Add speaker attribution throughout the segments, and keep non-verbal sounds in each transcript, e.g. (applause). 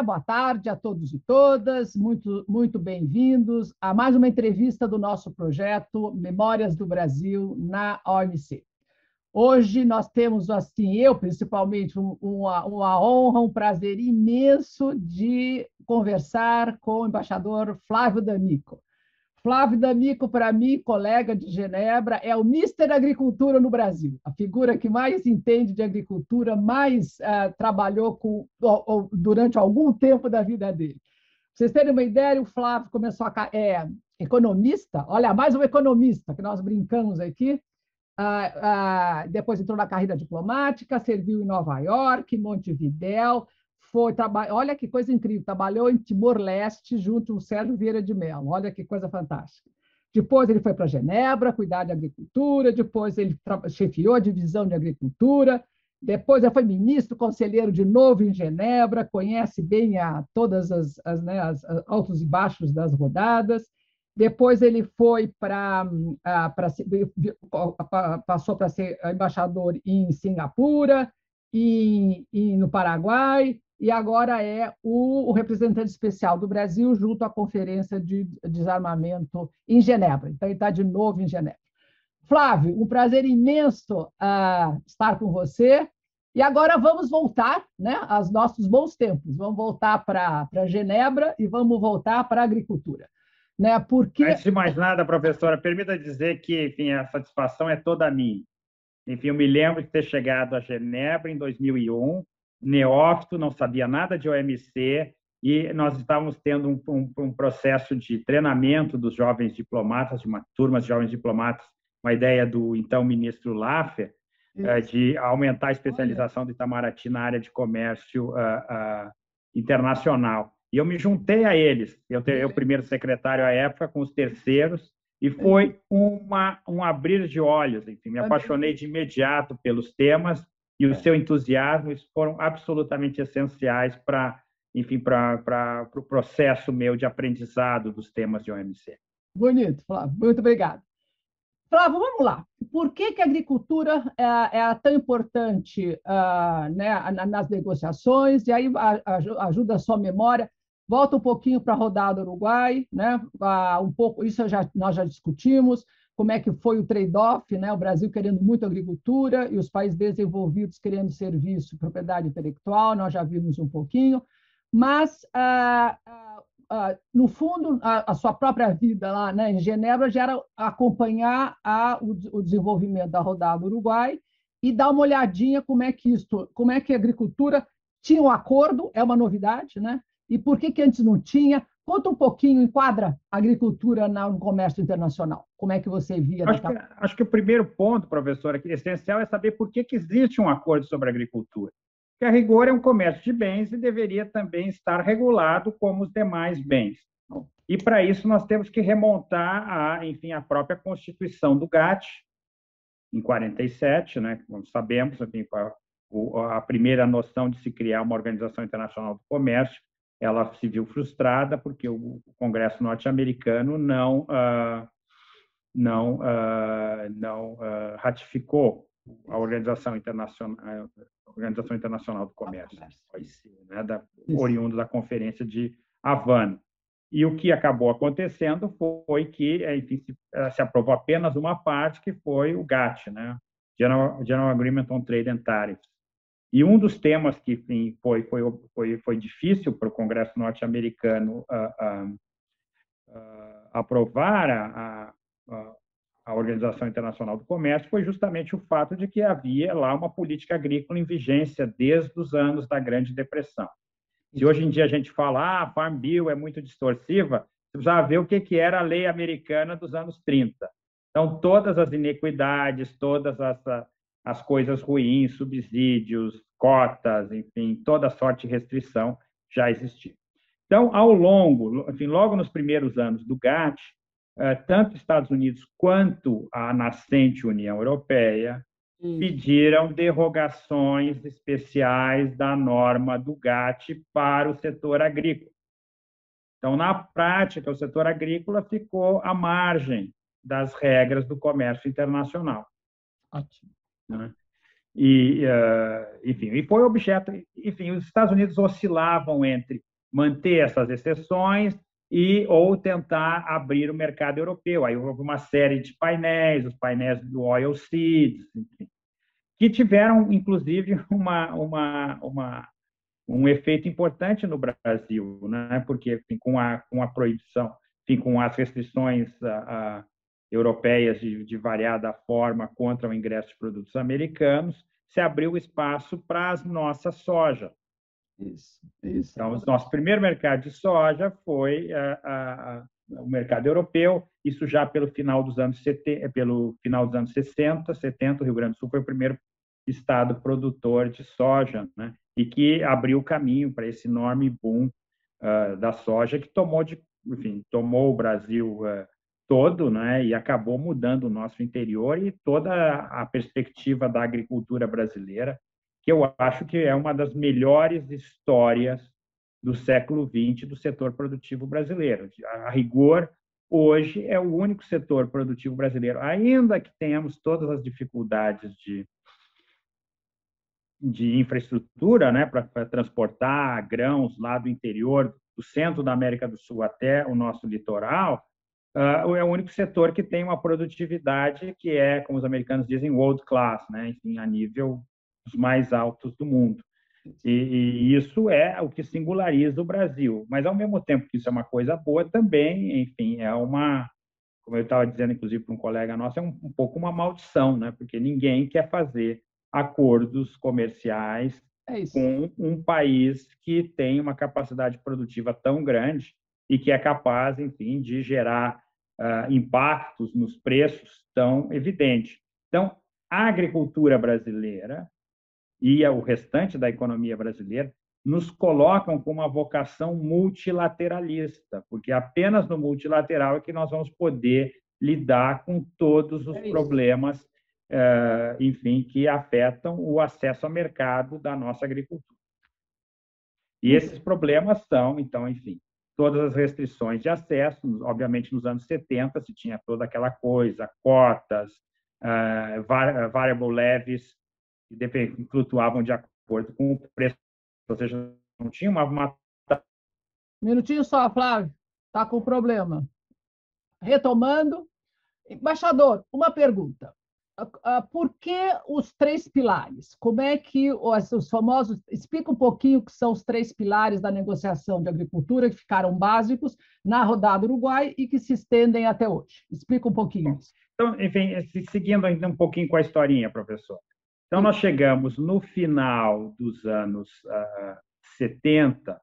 Speaker 1: dia, boa tarde a todos e todas, muito, muito bem-vindos a mais uma entrevista do nosso projeto Memórias do Brasil na OMC. Hoje nós temos, assim, eu principalmente, uma, uma honra, um prazer imenso de conversar com o embaixador Flávio D'Amico. Flávio D'Amico, para mim, colega de Genebra, é o Mister Agricultura no Brasil, a figura que mais entende de agricultura, mais uh, trabalhou com, durante algum tempo da vida dele. Pra vocês terem uma ideia, o Flávio começou a... É economista, olha, mais um economista, que nós brincamos aqui, ah, ah, depois entrou na carreira diplomática, serviu em Nova York, Montevidéu, foi olha que coisa incrível, trabalhou em Timor-Leste junto com Sérgio Vieira de Mello, olha que coisa fantástica. Depois ele foi para Genebra cuidar de agricultura, depois ele chefiou a divisão de agricultura, depois ele foi ministro, conselheiro de novo em Genebra, conhece bem a, todas as, as, né, as altos e baixos das rodadas, depois ele foi para ah, passou para ser embaixador em Singapura e, e, no Paraguai e agora é o, o, representante especial do Brasil junto à Conferência de Desarmamento em Genebra. Então ele está de novo em Genebra. Flávio, um prazer imenso uh, estar com você. E agora vamos voltar né, aos nossos bons tempos. Vamos voltar para Genebra e vamos voltar para a agricultura. Né? Porque...
Speaker 2: Antes de mais nada, professora, permita dizer que enfim, a satisfação é toda minha. Enfim, eu me lembro de ter chegado a Genebra em 2001, neófito, não sabia nada de OMC, e nós estávamos tendo um, um, um processo de treinamento dos jovens diplomatas, de uma turma de jovens diplomatas, uma ideia do então ministro Laffer, uh, de aumentar a especialização do Itamaraty na área de comércio uh, uh, internacional. E eu me juntei a eles. Eu, eu uhum. primeiro secretário à época, com os terceiros, e foi uma, um abrir de olhos. Enfim, me apaixonei de imediato pelos temas e o é. seu entusiasmo foram absolutamente essenciais para, enfim, para, o processo meu de aprendizado dos temas de OMC.
Speaker 1: Bonito, Flávio. Muito obrigado. Flávio, vamos lá. Por que, que a agricultura é, é tão importante uh, né, nas negociações? E aí ajuda a sua memória. Volta um pouquinho para a rodada Uruguai, né? Ah, um pouco, isso já, nós já discutimos, como é que foi o trade-off, né? O Brasil querendo muito agricultura e os países desenvolvidos querendo serviço, propriedade intelectual, nós já vimos um pouquinho, mas ah, ah, ah no fundo a, a, sua própria vida lá, né, em Genebra já era acompanhar a, o, o desenvolvimento da rodada Uruguai e dar uma olhadinha como é que isso, como é que a agricultura tinha um acordo, é uma novidade, né? E por que, que antes não tinha? Conta um pouquinho, enquadra a agricultura no comércio internacional. Como é que você via?
Speaker 2: Acho, que, acho que o primeiro ponto, professora, que é essencial é saber por que, que existe um acordo sobre agricultura. Que a rigor é um comércio de bens e deveria também estar regulado como os demais bens. E para isso nós temos que remontar a, enfim, a própria Constituição do GATT em 47, né? Como sabemos, enfim, a, a primeira noção de se criar uma organização internacional do comércio ela se viu frustrada porque o Congresso norte-americano não uh, não uh, não uh, ratificou a Organização Internacional a Organização Internacional do Comércio, né, da, oriundo da Conferência de Havana. E o que acabou acontecendo foi que, enfim, se, eh, se aprovou apenas uma parte, que foi o GATT, né? General, General Agreement on Trade and Tariffs, e um dos temas que enfim, foi, foi, foi, foi difícil para o Congresso norte-americano uh, uh, uh, aprovar a, a, a, Organização Internacional do Comércio foi justamente o fato de que havia lá uma política agrícola em vigência desde os anos da Grande Depressão. Se hoje em dia a gente fala, ah, Farm Bill é muito distorsiva, você já vê o que, que era a lei americana dos anos 30. Então, todas as inequidades, todas as as coisas ruins, subsídios, cotas, enfim, toda sorte de restrição já existia. Então, ao longo, enfim, logo nos primeiros anos do GATT, eh, tanto Estados Unidos quanto a nascente União Europeia pediram derrogações especiais da norma do GATT para o setor agrícola. Então, na prática, o setor agrícola ficou à margem das regras do comércio internacional. Ótimo. Né? E, uh, enfim, e foi objeto, enfim, os Estados Unidos oscilavam entre manter essas exceções e ou tentar abrir o mercado europeu. Aí houve uma série de painéis, os painéis do Oil Seeds, enfim, que tiveram, inclusive, uma, uma, uma, um efeito importante no Brasil, né? porque enfim, com, a, com a proibição, enfim, com as restrições europeias de, de variada forma contra o ingresso de produtos americanos, se abriu espaço para as nossas soja. Isso, isso. Então, o nosso primeiro mercado de soja foi a, o mercado europeu, isso já pelo final dos anos 70, pelo final dos anos 60, 70, o Rio Grande do Sul foi o primeiro estado produtor de soja, né? E que abriu o caminho para esse enorme boom uh, da soja que tomou de, enfim, tomou o Brasil uh, todo, né? E acabou mudando o nosso interior e toda a perspectiva da agricultura brasileira, que eu acho que é uma das melhores histórias do século XX do setor produtivo brasileiro. A rigor, hoje é o único setor produtivo brasileiro, ainda que tenhamos todas as dificuldades de de infraestrutura né, para transportar grãos lá do interior, do centro da América do Sul até o nosso litoral, uh, é o único setor que tem uma produtividade que é, como os americanos dizem, world class, né, enfim, a nível dos mais altos do mundo. E, e, isso é o que singulariza o Brasil. Mas, ao mesmo tempo que isso é uma coisa boa, também, enfim, é uma, como eu estava dizendo, inclusive, para um colega nosso, é um, um pouco uma maldição, né? porque ninguém quer fazer acordos comerciais é com um país que tem uma capacidade produtiva tão grande e que é capaz, enfim, de gerar uh, impactos nos preços tão evidentes. Então, a agricultura brasileira e o restante da economia brasileira nos colocam com uma vocação multilateralista, porque apenas no multilateral é que nós vamos poder lidar com todos os é problemas eh, enfim, que afetam o acesso ao mercado da nossa agricultura. E esses problemas são, então, enfim, todas as restrições de acesso, obviamente nos anos 70 se tinha toda aquela coisa, cotas, uh, variable levies, que flutuavam de acordo com o preço, ou seja, não tinha uma... uma...
Speaker 1: Minutinho só, Flávio, está com problema. Retomando, embaixador, uma pergunta. Ah, por que os três pilares? Como é que os famosos. Explica um pouquinho o que são os três pilares da negociação de agricultura que ficaram básicos na rodada Uruguai e que se estendem até hoje. Explica um pouquinho isso.
Speaker 2: Então, enfim, seguindo ainda um pouquinho com a historinha, professor. Então, nós chegamos no final dos anos uh, 70,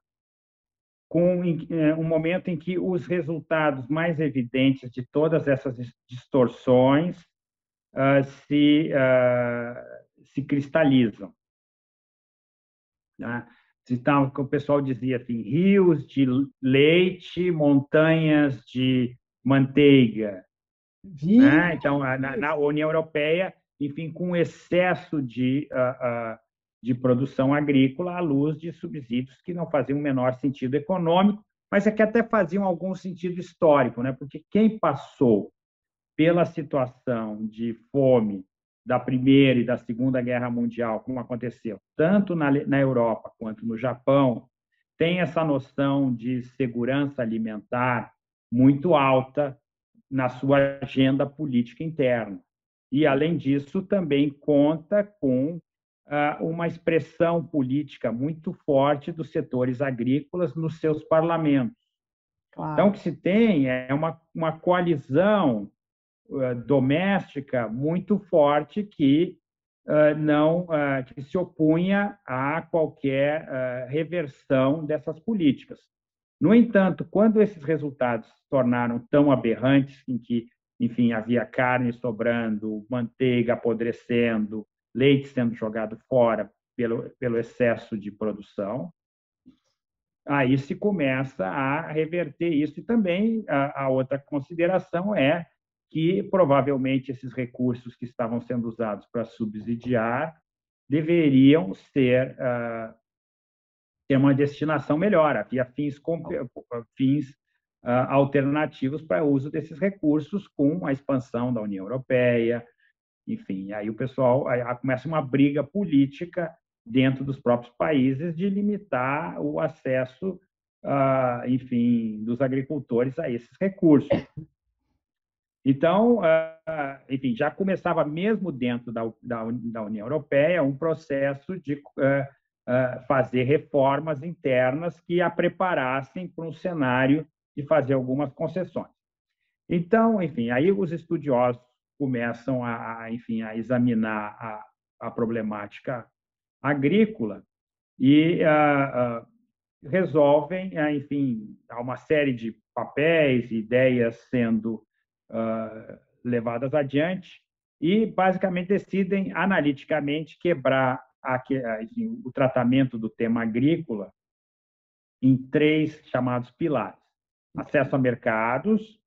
Speaker 2: com eh, um momento em que os resultados mais evidentes de todas essas distorções uh, se, uh, se cristalizam. Né? Então, o pessoal dizia assim, rios de leite, montanhas de manteiga. Né? Então, na, na, União Europeia, enfim, com excesso de, uh, de produção agrícola à luz de subsídios que não faziam o menor sentido econômico, mas é que até faziam algum sentido histórico, né? porque quem passou pela situação de fome da Primeira e da Segunda Guerra Mundial, como aconteceu tanto na, na Europa quanto no Japão, tem essa noção de segurança alimentar muito alta na sua agenda política interna. E, além disso, também conta com uh, uma expressão política muito forte dos setores agrícolas nos seus parlamentos. Claro. Então, o que se tem é uma, uma coalizão doméstica muito forte que uh, não uh, que se opunha a qualquer reversão dessas políticas. No entanto, quando esses resultados se tornaram tão aberrantes, em que, enfim, havia carne sobrando, manteiga apodrecendo, leite sendo jogado fora pelo, pelo excesso de produção, aí se começa a reverter isso. E também a, a outra consideração é que provavelmente esses recursos que estavam sendo usados para subsidiar deveriam ser uh, ter uma destinação melhor, havia fins, fins uh, alternativos para o uso desses recursos com a expansão da União Europeia, enfim, aí o pessoal aí começa uma briga política dentro dos próprios países de limitar o acesso uh, enfim, dos agricultores a esses recursos. Então, uh, enfim, já começava mesmo dentro da, da, União Europeia um processo de uh, fazer reformas internas que a preparassem para um cenário de fazer algumas concessões. Então, enfim, aí os estudiosos começam a, enfim, a examinar a, a problemática agrícola e uh, uh, resolvem, uh, enfim, uma série de papéis, ideias sendo levadas adiante e basicamente decidem analiticamente quebrar a, enfim, o tratamento do tema agrícola em três chamados pilares: acesso a mercados,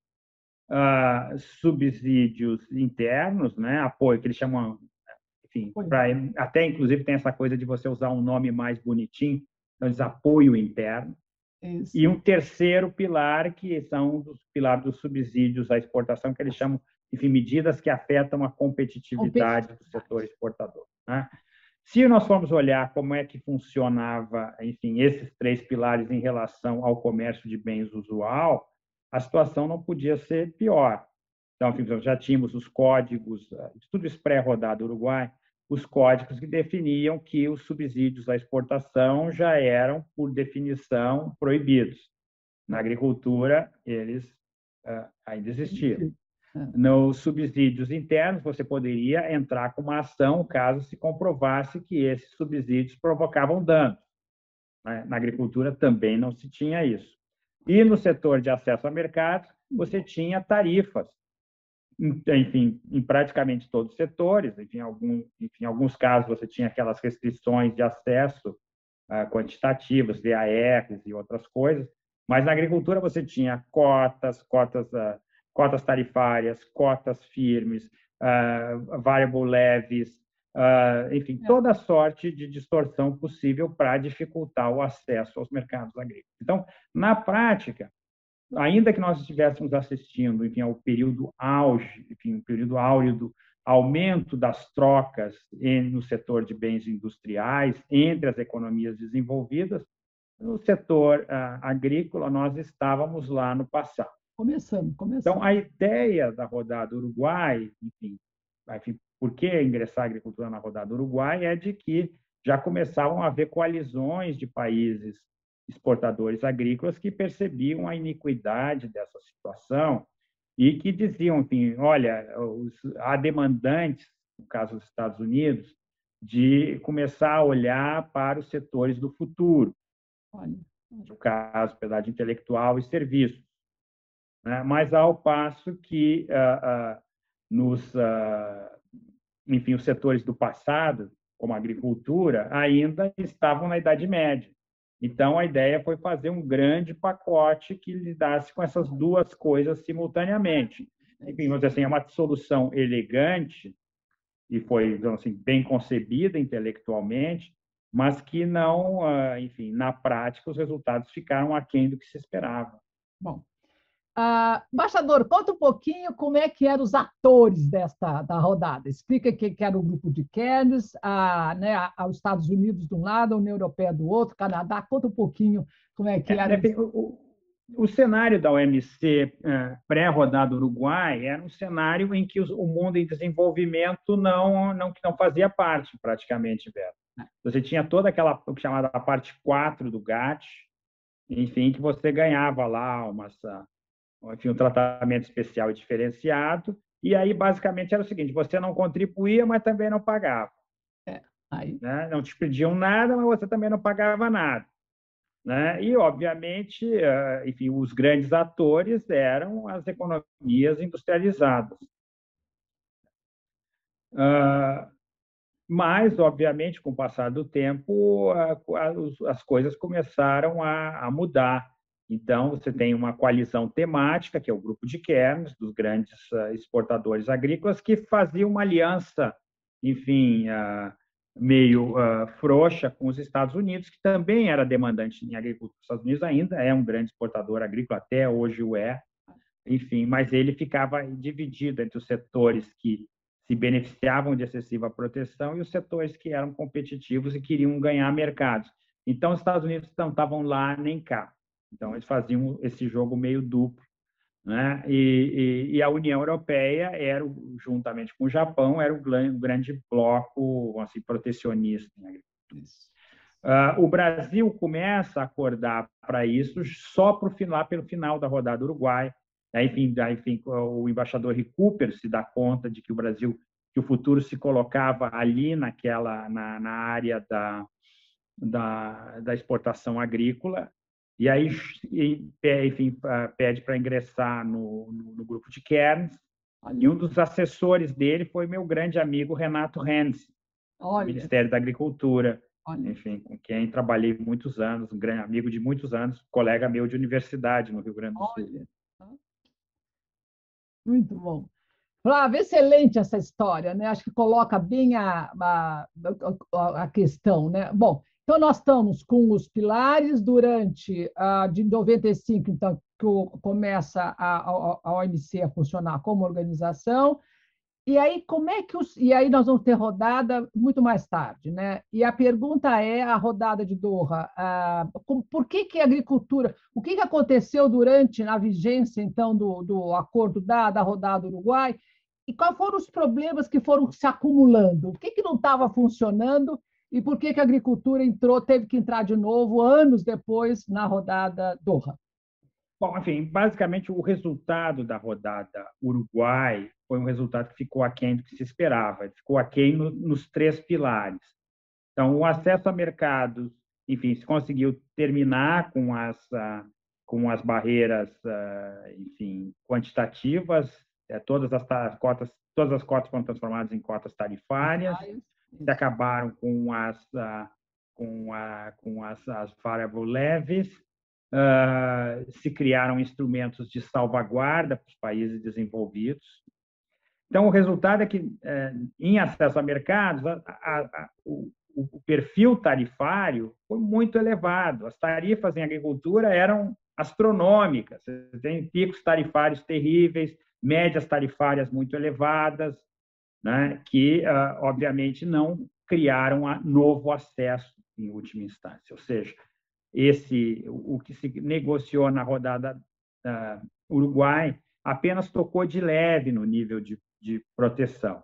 Speaker 2: subsídios internos, né, apoio que eles chamam enfim, pra, até inclusive tem essa coisa de você usar um nome mais bonitinho, então diz apoio interno. Isso. E um terceiro pilar, que são os pilares dos subsídios à exportação, que eles chamam, enfim, medidas que afetam a competitividade do setor exportador. Né? Se nós formos olhar como é que funcionava, enfim, esses três pilares em relação ao comércio de bens usual, a situação não podia ser pior. Então, enfim, já tínhamos os códigos, tudo isso pré-rodado Uruguai, os códigos que definiam que os subsídios à exportação já eram, por definição, proibidos. Na agricultura, eles uh, ainda existiam. Nos subsídios internos, você poderia entrar com uma ação caso se comprovasse que esses subsídios provocavam danos. Né? Na agricultura também não se tinha isso. E no setor de acesso a mercados, você tinha tarifas enfim, em praticamente todos os setores, enfim, algum, enfim, em alguns casos você tinha aquelas restrições de acesso uh, quantitativas, VARs e outras coisas, mas na agricultura você tinha cotas, cotas, uh, cotas tarifárias, cotas firmes, uh, variable levies, enfim, é. toda sorte de distorção possível para dificultar o acesso aos mercados agrícolas. Então, na prática, ainda que nós estivéssemos assistindo, enfim, ao período auge, enfim, o período áureo do aumento das trocas no setor de bens industriais entre as economias desenvolvidas, no setor ah, agrícola nós estávamos lá no passado.
Speaker 1: Começando, começando.
Speaker 2: Então, a ideia da rodada Uruguai, enfim, enfim, por que ingressar a agricultura na rodada Uruguai, é de que já começavam a haver coalizões de países exportadores agrícolas que percebiam a iniquidade dessa situação e que diziam, enfim, olha, os, há demandantes, no caso dos Estados Unidos, de começar a olhar para os setores do futuro, no caso, pedaço intelectual e serviços. Né? Mas ao passo que uh, uh, nos, uh, enfim, os setores do passado, como a agricultura, ainda estavam na Idade Média. Então, a ideia foi fazer um grande pacote que lidasse com essas duas coisas simultaneamente. Enfim, vamos dizer assim, é uma solução elegante e foi, assim, bem concebida intelectualmente, mas que não, ah, enfim, na prática, os resultados ficaram aquém do que se esperava.
Speaker 1: Bom, ah, embaixador, conta um pouquinho como é que eram os atores desta da rodada. Explica que, que era o grupo de Keynes, a, né, a, os Estados Unidos de um lado, a União Europeia do outro, Canadá. Conta um pouquinho como é que era.
Speaker 2: É, o, o, cenário da OMC é, pré-rodada Uruguai era um cenário em que o mundo em desenvolvimento não, não, não fazia parte, praticamente, Beto. É. Você tinha toda aquela chamada parte 4 do GATT, enfim, que você ganhava lá umas enfim, um tratamento especial e diferenciado. E aí, basicamente, era o seguinte: você não contribuía, mas também não pagava. É, aí... né? Não te pediam nada, mas você também não pagava nada. Né? E, obviamente, eh, enfim, os grandes atores eram as economias industrializadas. Ah, mas, obviamente, com o passar do tempo, as coisas começaram a mudar. Então, você tem uma coalizão temática, que é o grupo de Cairns, dos grandes ah, exportadores agrícolas, que fazia uma aliança, enfim, ah, meio ah, frouxa com os Estados Unidos, que também era demandante em agricultura. Os Estados Unidos ainda é um grande exportador agrícola, até hoje o é, enfim, mas ele ficava dividido entre os setores que se beneficiavam de excessiva proteção e os setores que eram competitivos e queriam ganhar mercados. Então, os Estados Unidos não estavam lá nem cá. Então, eles faziam esse jogo meio duplo. Né? E, e, e, a União Europeia era, juntamente com o Japão, era o grande bloco assim, protecionista agricultura. Uh, o Brasil começa a acordar para isso só pro final, pelo final da rodada Uruguai. Aí, enfim, aí, enfim, o embaixador Recupero se dá conta de que o Brasil, que o futuro se colocava ali naquela na, na área da, da, da exportação agrícola e aí, enfim, pede para ingressar no, no, no, grupo de Cairns. E um dos assessores dele foi meu grande amigo Renato Renz, do Ministério da Agricultura. Olha. Enfim, com quem trabalhei muitos anos, um grande amigo de muitos anos, colega meu de universidade no Rio Grande do Sul. Olha.
Speaker 1: Muito bom. Flávio, excelente essa história, né? Acho que coloca bem a, a, a, questão, né? Bom, então nós estamos com os pilares durante a de 95, então que começa a, a, OMC a funcionar como organização, e aí, como é que os. E aí nós vamos ter rodada muito mais tarde, né? E a pergunta é a rodada de Doha. Ah, por que, que a agricultura. O que, que aconteceu durante a vigência, então, do, do acordo da, da rodada Uruguai? E quais foram os problemas que foram se acumulando? O que, que não estava funcionando e por que, que a agricultura entrou, teve que entrar de novo anos depois na rodada Doha?
Speaker 2: Bom, enfim, basicamente o resultado da rodada Uruguai foi um resultado que ficou aquém do que se esperava, ficou aquém no, nos três pilares. Então, o acesso a mercados, enfim, se conseguiu terminar com as, com as barreiras, uh, enfim, quantitativas, uh, todas as cotas, todas as cotas foram transformadas em cotas tarifárias, se acabaram com as ah, com, a, com as, as variable levies, se criaram instrumentos de salvaguarda para os países desenvolvidos, então, o resultado é que, é, em acesso a mercados, a, a, a, o, o, perfil tarifário foi muito elevado. As tarifas em agricultura eram astronômicas. Você tem picos tarifários terríveis, médias tarifárias muito elevadas, né, que, ah, obviamente, não criaram novo acesso em última instância. Ou seja, esse o que se negociou na rodada uh, Uruguai apenas tocou de leve no nível de de proteção.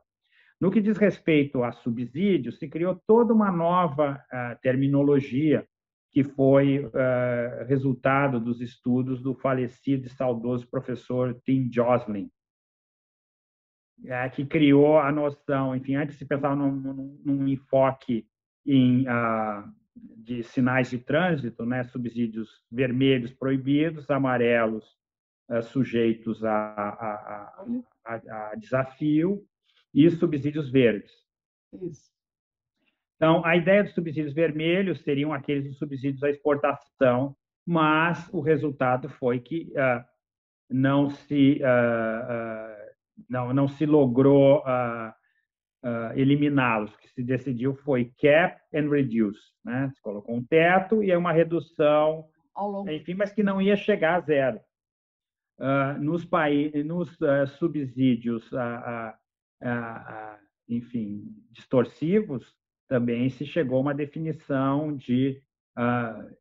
Speaker 2: No que diz respeito a subsídios, se criou toda uma nova uh, terminologia que foi uh, resultado dos estudos do falecido e saudoso professor Tim Joslin, uh, que criou a noção, enfim, antes se pensava num, num, num enfoque em, de sinais de trânsito, né, subsídios vermelhos proibidos, amarelos sujeitos a, a, a, a, desafio e subsídios verdes. Isso. Então, a ideia dos subsídios vermelhos seriam aqueles subsídios à exportação, mas o resultado foi que uh, não se uh, uh, não não se logrou eliminá-los. O que se decidiu foi cap and reduce, né? Se colocou um teto e uma redução, enfim, mas que não ia chegar a zero uh, nos, países, nos uh, subsídios, uh, enfim, distorsivos, também se chegou a uma definição de,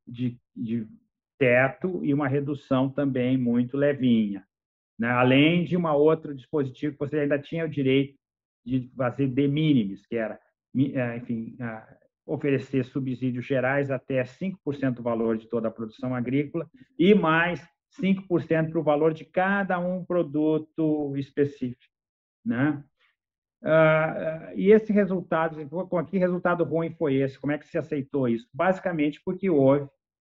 Speaker 2: de, de, teto e uma redução também muito levinha. Né? Além de uma outro dispositivo que você ainda tinha o direito de fazer de minimis, que era, enfim, oferecer subsídios gerais até 5% do valor de toda a produção agrícola e mais 5% para o valor de cada um produto específico. Né? Uh, e esse resultado, com que resultado ruim foi esse? Como é que se aceitou isso? Basicamente porque houve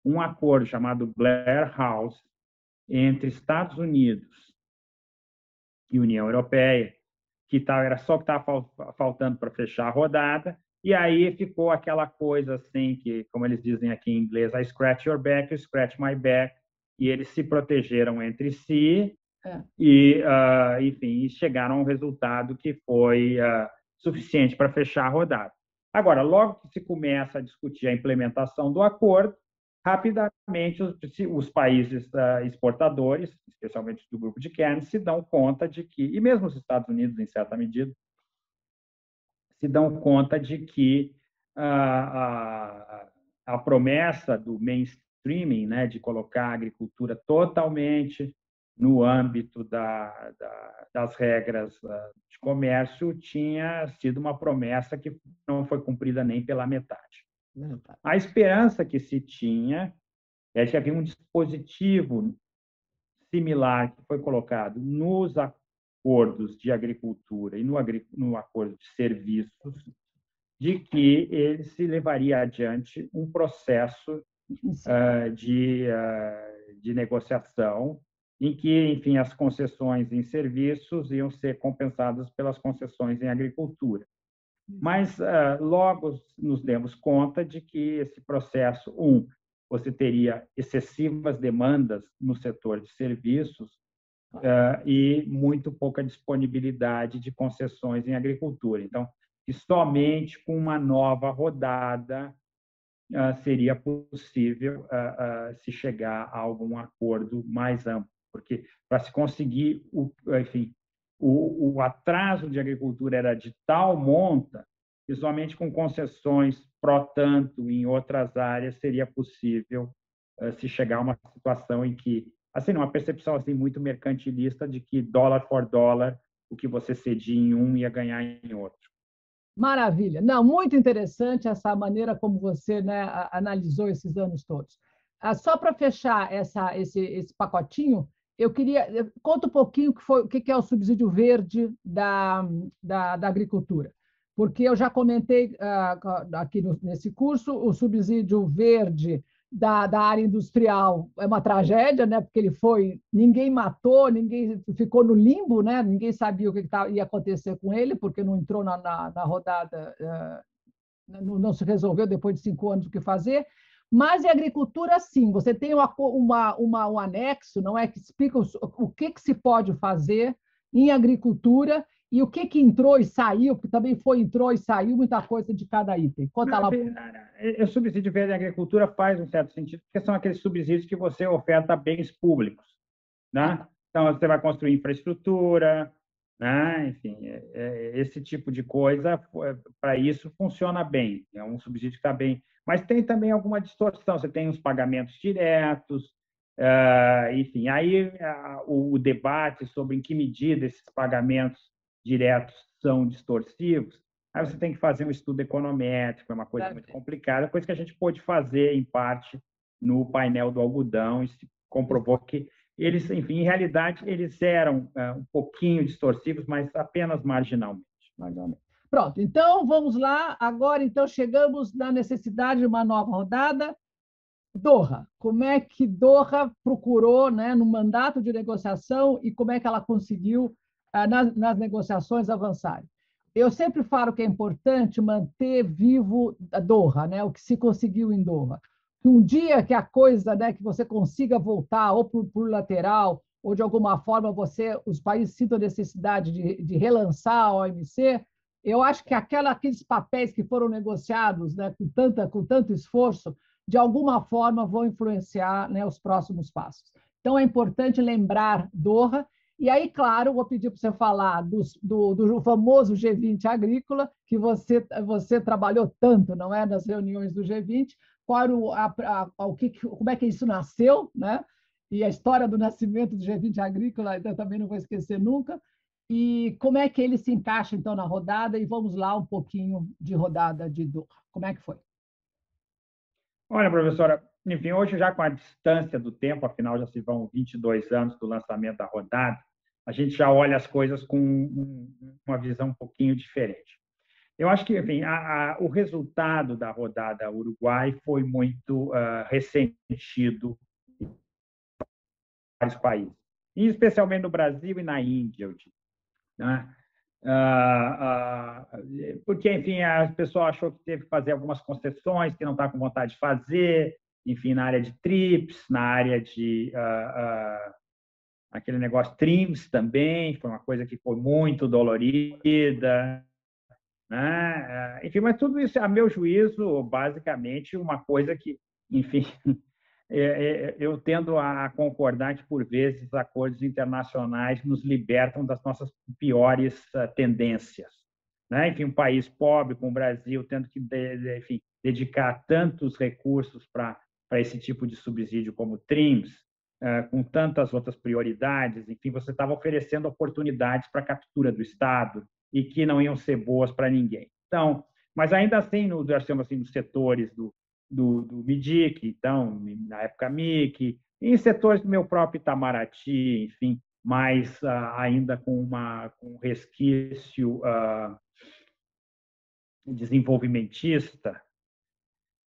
Speaker 2: um acordo chamado Blair House entre Estados Unidos e União Europeia, que tá, era só que estava faltando para fechar a rodada, e aí ficou aquela coisa assim que, como eles dizem aqui em inglês, I scratch your back, you scratch my back, e eles se protegeram entre si é. e, uh, enfim, chegaram a um resultado que foi uh, suficiente para fechar a rodada. Agora, logo que se começa a discutir a implementação do acordo, rapidamente os, países uh, exportadores, especialmente do grupo de Cairns, se dão conta de que, e mesmo os Estados Unidos, em certa medida, se dão conta de que a, a, a promessa do mainstream mainstreaming, né, de colocar a agricultura totalmente no âmbito da, da, das regras ah, de comércio, tinha sido uma promessa que não foi cumprida nem pela metade. A esperança que se tinha é que havia um dispositivo similar que foi colocado nos acordos de agricultura e no, no acordo de serviços, de que ele se levaria adiante um processo uh, de, uh, de negociação em que, enfim, as concessões em serviços iam ser compensadas pelas concessões em agricultura. Mas uh, logo nos demos conta de que esse processo, um, você teria excessivas demandas no setor de serviços uh, e muito pouca disponibilidade de concessões em agricultura. Então, somente com uma nova rodada uh, seria possível se chegar a algum acordo mais amplo porque para se conseguir o, enfim, o, o, atraso de agricultura era de tal monta que somente com concessões pro tanto em outras áreas seria possível uh, se chegar a uma situação em que, assim, uma percepção assim muito mercantilista de que dólar por dólar o que você cedia em um ia ganhar em outro.
Speaker 1: Maravilha. Não, muito interessante essa maneira como você né, analisou esses anos todos. Ah, só para fechar essa, esse, esse pacotinho, eu queria. Conta um pouquinho o que, foi, o que é o subsídio verde da, da, da agricultura. Porque eu já comentei uh, aqui no, nesse curso, o subsídio verde da, da área industrial é uma tragédia, né? porque ele foi. Ninguém matou, ninguém ficou no limbo, né? ninguém sabia o que ia acontecer com ele, porque não entrou na, na, na rodada, uh, não, não se resolveu depois de cinco anos o que fazer. Mas em agricultura, sim, você tem uma, uma, uma, um anexo, não é que explica o, o que, que se pode fazer em agricultura e o que, que entrou e saiu, porque também foi entrou e saiu muita coisa de cada item. Conta lá.
Speaker 2: O subsídio verde em agricultura faz um certo sentido, porque são aqueles subsídios que você oferta bens públicos. Né? Então, você vai construir infraestrutura, né? enfim, é, é, esse tipo de coisa, para isso funciona bem. É um subsídio que está bem mas tem também alguma distorção. Você tem os pagamentos diretos, uh, enfim, aí uh, o, o, debate sobre em que medida esses pagamentos diretos são distorsivos, aí você tem que fazer um estudo econométrico, é uma coisa muito complicada, coisa que a gente pôde fazer, em parte, no painel do algodão, e se comprovou que eles, enfim, em realidade, eles eram uh, um pouquinho distorsivos, mas apenas marginalmente. marginalmente.
Speaker 1: Pronto, então vamos lá. Agora, então, chegamos na necessidade de uma nova rodada. Doha, como é que Doha procurou né, no mandato de negociação e como é que ela conseguiu, ah, nas, nas negociações, avançar? Eu sempre falo que é importante manter vivo a Doha, né, o que se conseguiu em Doha. Que um dia que a coisa, né, que você consiga voltar ou por, por lateral ou de alguma forma você, os países sintam necessidade de, de relançar a OMC, eu acho que aquela, aqueles papéis que foram negociados né, com, tanta, com tanto esforço, de alguma forma vão influenciar né, os próximos passos. Então, é importante lembrar Doha. E aí, claro, vou pedir para você falar do, do, do, famoso G20 agrícola, que você, você trabalhou tanto, não é, nas reuniões do G20. Qual a, a, o que, como é que isso nasceu, né? E a história do nascimento do G20 agrícola, eu também não vou esquecer nunca. E como é que ele se encaixa, então, na rodada? E vamos lá um pouquinho de rodada de Doha. Como é que foi?
Speaker 2: Olha, professora, enfim, hoje já com a distância do tempo, afinal já se vão 22 anos do lançamento da rodada, a gente já olha as coisas com uma visão um pouquinho diferente. Eu acho que, enfim, a, a, o resultado da rodada Uruguai foi muito uh, ressentido em vários países, e especialmente no Brasil e na Índia, eu digo. Né? Ah, ah, porque, enfim, as pessoas achou que teve que fazer algumas concessões que não está com vontade de fazer, enfim, na área de TRIPS, na área de aquele negócio TRIMS também, foi uma coisa que foi muito dolorida, né? enfim, mas tudo isso, a meu juízo, basicamente, uma coisa que, enfim, (laughs) é, é, eu tendo a concordar que, por vezes, acordos internacionais nos libertam das nossas piores ah, tendências. Né? Enfim, um país pobre como o Brasil, tendo que enfim, dedicar tantos recursos para esse tipo de subsídio como TRIMS, uh, com tantas outras prioridades, enfim, você estava oferecendo oportunidades para a captura do Estado e que não iam ser boas para ninguém. Então, mas ainda assim, no, assim, nos setores do, do, do MIDIC, então, na época MIC, em setores do meu próprio Itamaraty, enfim, mas uh, ainda com, uma, com um resquício uh, desenvolvimentista.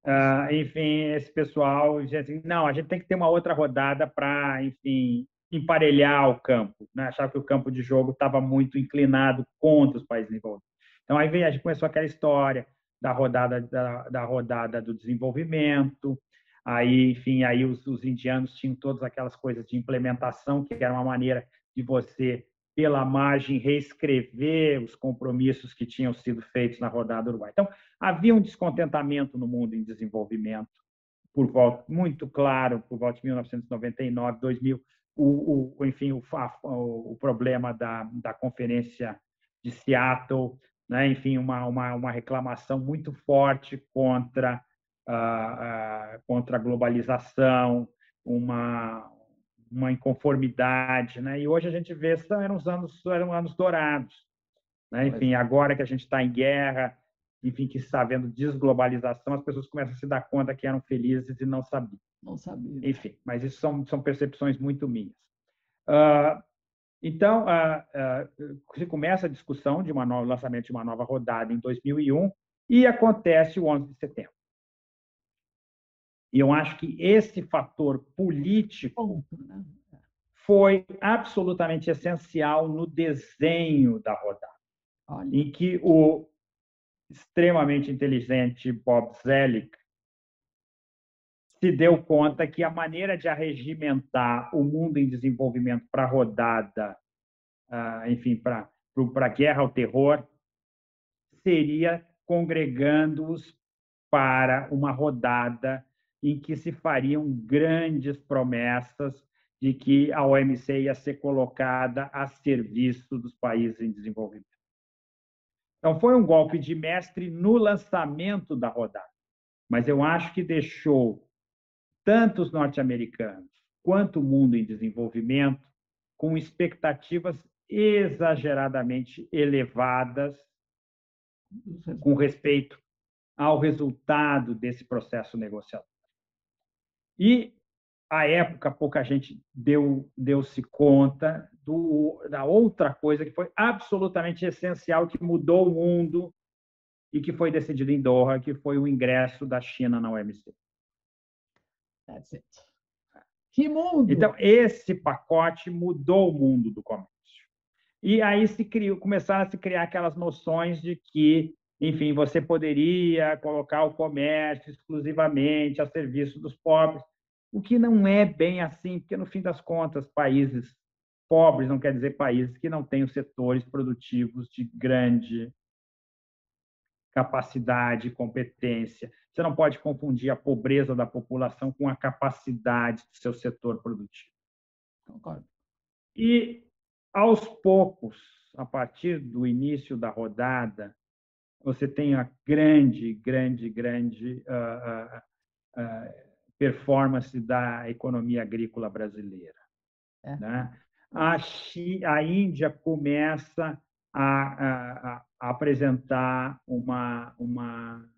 Speaker 2: Uh, enfim, esse pessoal dizia assim, não, a gente tem que ter uma outra rodada para, enfim, emparelhar o campo, né? achava que o campo de jogo estava muito inclinado contra os países desenvolvidos. Então, aí a gente começou aquela história da rodada, da, da rodada do desenvolvimento, aí, enfim, aí os, os indianos tinham todas aquelas coisas de implementação, que era uma maneira de você, pela margem, reescrever os compromissos que tinham sido feitos na rodada Uruguai. Então, havia um descontentamento no mundo em desenvolvimento, por volta, muito claro, por volta de 1999, 2000, o, o enfim, o, o problema da, da conferência de Seattle, né? enfim, uma, uma, uma reclamação muito forte contra, uh, uh, contra a globalização, uma, uma inconformidade. Né? E hoje a gente vê que eram os anos, eram anos dourados. Né? Enfim, agora que a gente está em guerra, enfim, que está havendo desglobalização, as pessoas começam a se dar conta que eram felizes e não sabiam.
Speaker 1: Não sabiam.
Speaker 2: Enfim, mas isso são, são percepções muito minhas. Uh, então, uh, uh, se começa a discussão de nova, lançamento de uma nova rodada em 2001 e acontece o 11 de setembro. E eu acho que esse fator político né? foi absolutamente essencial no desenho da rodada, Olha. em que o extremamente inteligente Bob Zelig se deu conta que a maneira de arregimentar o mundo em desenvolvimento para rodada, ah, enfim, para a guerra ao terror, seria congregando-os para uma rodada em que se fariam grandes promessas de que a OMC ia ser colocada a serviço dos países em desenvolvimento. Então, foi um golpe de mestre no lançamento da rodada, mas eu acho que deixou tanto os norte-americanos quanto o mundo em desenvolvimento com expectativas exageradamente elevadas com respeito ao resultado desse processo negociador. E, à época, pouca gente deu, deu-se conta do, da outra coisa que foi absolutamente essencial, que mudou o mundo e que foi decidido em Doha, que foi o ingresso da China na OMC.
Speaker 1: That's it. Que mundo!
Speaker 2: Então, esse pacote mudou o mundo do comércio. E aí se criou, começaram a se criar aquelas noções de que, enfim, você poderia colocar o comércio exclusivamente a serviço dos pobres, o que não é bem assim, porque, no fim das contas, países pobres não quer dizer países que não têm os setores produtivos de grande capacidade, competência. Você não pode confundir a pobreza da população com a capacidade do seu setor produtivo. Concordo. E, aos poucos, a partir do início da rodada, você tem a grande, grande, grande uh, uh, uh, performance da economia agrícola brasileira. É. Né? A, a Índia começa a, a, a apresentar uma, uma,